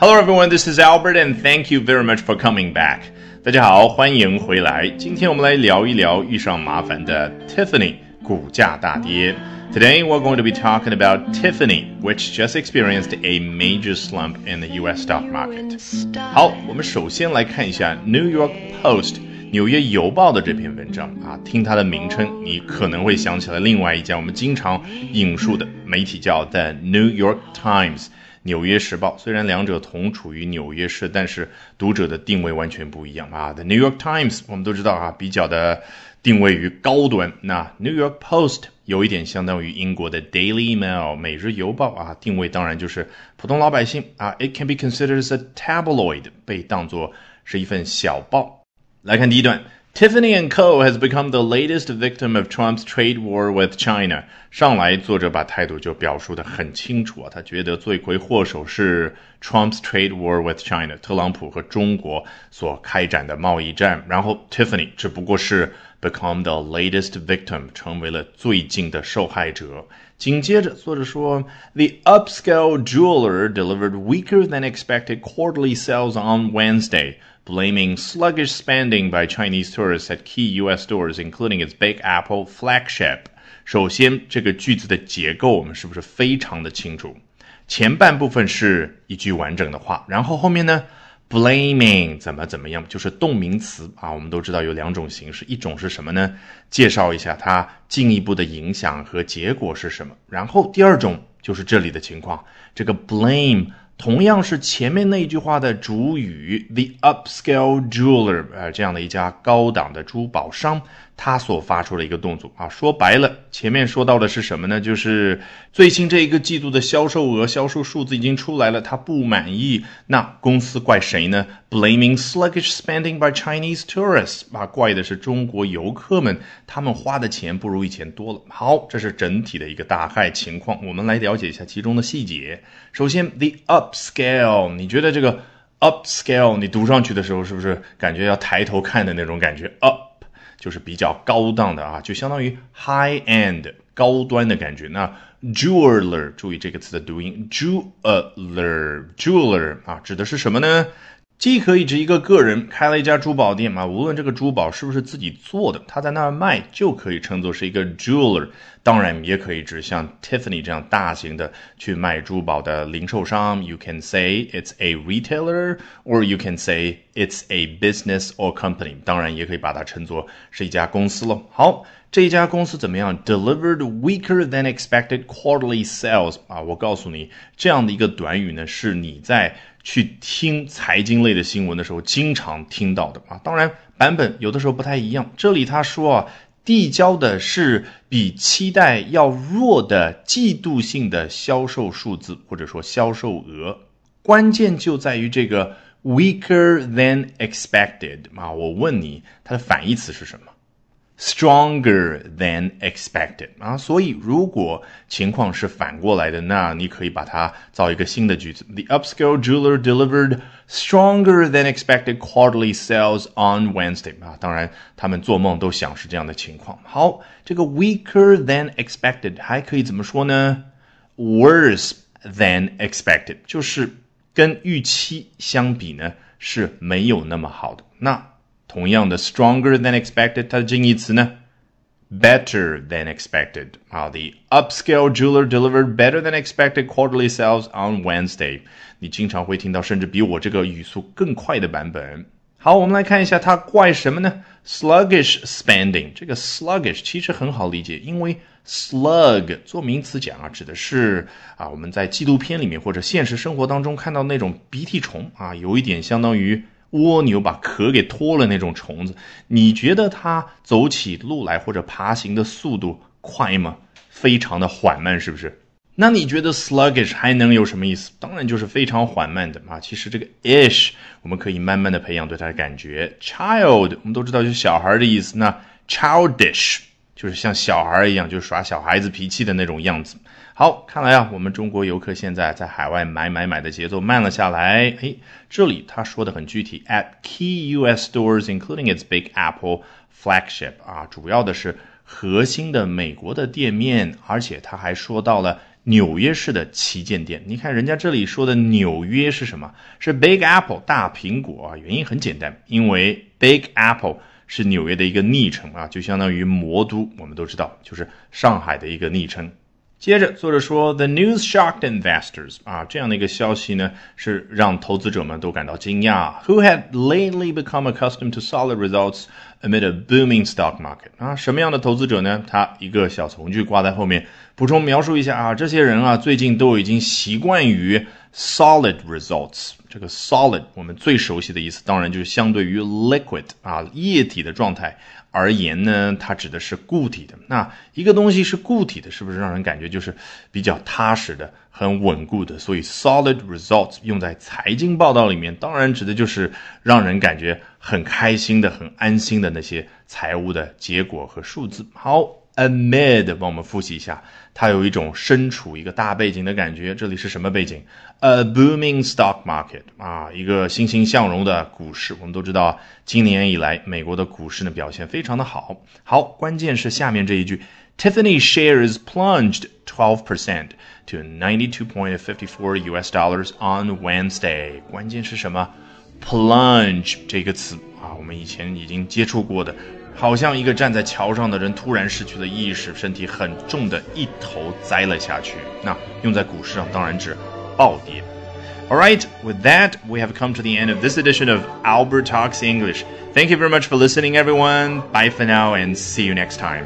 Hello everyone, this is Albert and thank you very much for coming back. 大家好，欢迎回来。今天我们来聊一聊遇上麻烦的 Tiffany 股价大跌。Today we're going to be talking about Tiffany, which just experienced a major slump in the U.S. stock market. 好，我们首先来看一下 New York Post 纽约邮报的这篇文章啊，听它的名称，你可能会想起来另外一家我们经常引述的媒体叫 The New York Times。 纽约时报虽然两者同处于纽约市，但是读者的定位完全不一样啊。The New York Times 我们都知道啊，比较的定位于高端。那 New York Post 有一点相当于英国的 Daily Mail 每日邮报啊，定位当然就是普通老百姓啊。It can be considered as a tabloid，被当作是一份小报。来看第一段。Tiffany and Co. has become the latest victim of Trump's trade war with China。上来，作者把态度就表述的很清楚啊，他觉得罪魁祸首是 Trump's trade war with China，特朗普和中国所开展的贸易战。然后 Tiffany 只不过是 become the latest victim，成为了最近的受害者。紧接着，作者说，The upscale jeweler delivered weaker than expected quarterly sales on Wednesday Blaming sluggish spending by Chinese tourists at key U.S. stores, including its Big Apple flagship. 首先，这个句子的结构我们是不是非常的清楚？前半部分是一句完整的话，然后后面呢，blaming 怎么怎么样，就是动名词啊。我们都知道有两种形式，一种是什么呢？介绍一下它进一步的影响和结果是什么。然后第二种就是这里的情况，这个 blame。同样是前面那句话的主语，the upscale jeweler，呃，这样的一家高档的珠宝商。他所发出的一个动作啊，说白了，前面说到的是什么呢？就是最新这一个季度的销售额、销售数字已经出来了，他不满意。那公司怪谁呢？Blaming sluggish spending by Chinese tourists，啊，怪的是中国游客们，他们花的钱不如以前多了。好，这是整体的一个大概情况，我们来了解一下其中的细节。首先，the upscale，你觉得这个 upscale，你读上去的时候是不是感觉要抬头看的那种感觉？up。就是比较高档的啊，就相当于 high end 高端的感觉。那 jeweler，注意这个词的读音，jeweler，jeweler 啊，指的是什么呢？既可以指一个个人开了一家珠宝店嘛，无论这个珠宝是不是自己做的，他在那儿卖就可以称作是一个 jeweler。当然，也可以指像 Tiffany 这样大型的去卖珠宝的零售商。You can say it's a retailer, or you can say it's a business or company。当然，也可以把它称作是一家公司喽。好，这一家公司怎么样？Delivered weaker than expected quarterly sales。啊，我告诉你，这样的一个短语呢，是你在。去听财经类的新闻的时候，经常听到的啊，当然版本有的时候不太一样。这里他说啊，递交的是比期待要弱的季度性的销售数字或者说销售额，关键就在于这个 weaker than expected 啊。我问你，它的反义词是什么 ？Stronger than expected 啊，所以如果情况是反过来的，那你可以把它造一个新的句子。The upscale jeweler delivered stronger than expected quarterly sales on Wednesday 啊，当然他们做梦都想是这样的情况。好，这个 weaker than expected 还可以怎么说呢？Worse than expected 就是跟预期相比呢是没有那么好的。那 同样的，stronger than expected，它的近义词呢？better than expected。好，the upscale jeweler delivered better than expected quarterly sales on Wednesday。你经常会听到，甚至比我这个语速更快的版本。好，我们来看一下它怪什么呢？sluggish spending。这个 sluggish 其实很好理解，因为 slug 做名词讲啊，指的是啊我们在纪录片里面或者现实生活当中看到那种鼻涕虫啊，有一点相当于。蜗牛把壳给脱了那种虫子，你觉得它走起路来或者爬行的速度快吗？非常的缓慢，是不是？那你觉得 sluggish 还能有什么意思？当然就是非常缓慢的啊。其实这个 ish 我们可以慢慢的培养对它的感觉。child 我们都知道是小孩的意思，那 childish 就是像小孩一样，就耍小孩子脾气的那种样子。好，看来啊，我们中国游客现在在海外买买买的节奏慢了下来。哎，这里他说的很具体，at key U.S. stores including its Big Apple flagship 啊，主要的是核心的美国的店面，而且他还说到了纽约市的旗舰店。你看人家这里说的纽约是什么？是 Big Apple 大苹果啊。原因很简单，因为 Big Apple 是纽约的一个昵称啊，就相当于魔都。我们都知道，就是上海的一个昵称。接着，作者说，The news shocked investors 啊，这样的一个消息呢，是让投资者们都感到惊讶。Who had lately become accustomed to solid results amid a booming stock market 啊，什么样的投资者呢？他一个小从句挂在后面，补充描述一下啊，这些人啊，最近都已经习惯于 solid results。这个 solid 我们最熟悉的意思，当然就是相对于 liquid 啊，液体的状态。而言呢，它指的是固体的。那一个东西是固体的，是不是让人感觉就是比较踏实的、很稳固的？所以，solid results 用在财经报道里面，当然指的就是让人感觉很开心的、很安心的那些财务的结果和数字。好。Amid，帮我们复习一下，它有一种身处一个大背景的感觉。这里是什么背景？A booming stock market 啊，一个欣欣向荣的股市。我们都知道，今年以来美国的股市呢表现非常的好。好，关键是下面这一句：Tiffany shares plunged 12% to 92.54 US dollars on Wednesday。关键是什么？Plunge 这个词啊，我们以前已经接触过的。好像一个站在桥上的人突然失去了意识，身体很重的一头栽了下去。那用在股市上当然指暴跌。All right, with that, we have come to the end of this edition of Albert Talks English. Thank you very much for listening, everyone. Bye for now, and see you next time.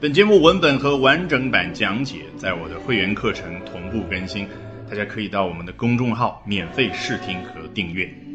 本节目文本和完整版讲解在我的会员课程同步更新，大家可以到我们的公众号免费试听和订阅。